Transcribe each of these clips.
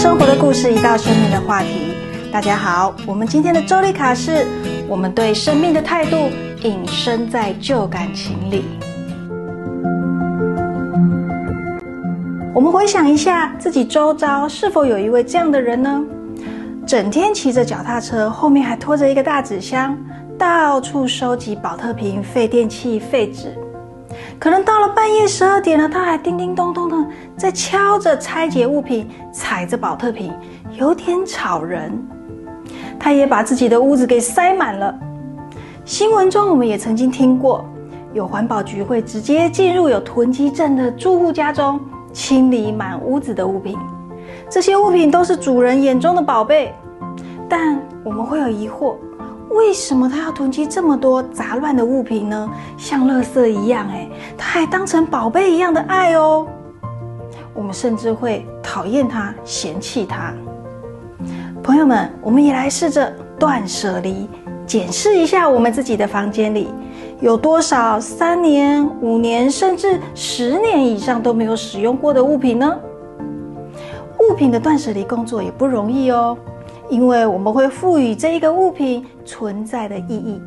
生活的故事，一道生命的话题。大家好，我们今天的周丽卡是，我们对生命的态度隐身在旧感情里。我们回想一下，自己周遭是否有一位这样的人呢？整天骑着脚踏车，后面还拖着一个大纸箱，到处收集保特瓶、废电器、废纸。可能到了半夜十二点了，他还叮叮咚咚的在敲着拆解物品，踩着保特瓶，有点吵人。他也把自己的屋子给塞满了。新闻中我们也曾经听过，有环保局会直接进入有囤积症的住户家中，清理满屋子的物品。这些物品都是主人眼中的宝贝，但我们会有疑惑：为什么他要囤积这么多杂乱的物品呢？像垃圾一样，哎，他还当成宝贝一样的爱哦。我们甚至会讨厌他、嫌弃他。朋友们，我们也来试着断舍离，检视一下我们自己的房间里有多少三年、五年，甚至十年以上都没有使用过的物品呢？物品的断舍离工作也不容易哦，因为我们会赋予这一个物品存在的意义。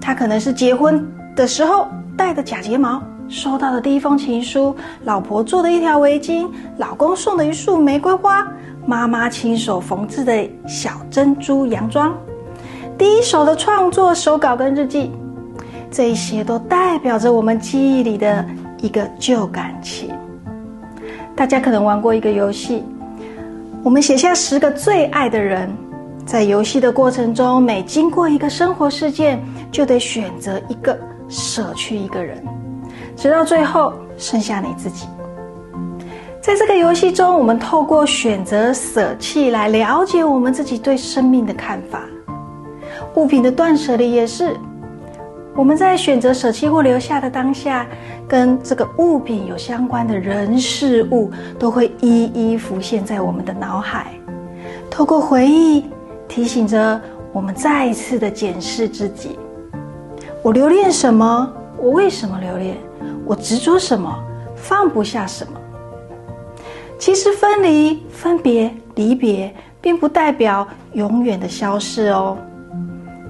它可能是结婚的时候戴的假睫毛，收到的第一封情书，老婆做的一条围巾，老公送的一束玫瑰花，妈妈亲手缝制的小珍珠洋装，第一手的创作手稿跟日记，这些都代表着我们记忆里的一个旧感情。大家可能玩过一个游戏，我们写下十个最爱的人，在游戏的过程中，每经过一个生活事件，就得选择一个，舍去一个人，直到最后剩下你自己。在这个游戏中，我们透过选择舍弃来了解我们自己对生命的看法。物品的断舍离也是。我们在选择舍弃或留下的当下，跟这个物品有相关的人事物，都会一一浮现在我们的脑海。透过回忆，提醒着我们再一次的检视自己：我留恋什么？我为什么留恋？我执着什么？放不下什么？其实，分离、分别、离别，并不代表永远的消失哦。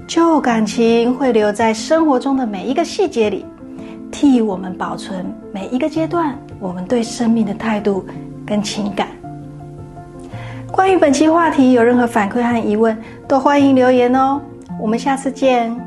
旧感情会留在生活中的每一个细节里，替我们保存每一个阶段我们对生命的态度跟情感。关于本期话题有任何反馈和疑问，都欢迎留言哦。我们下次见。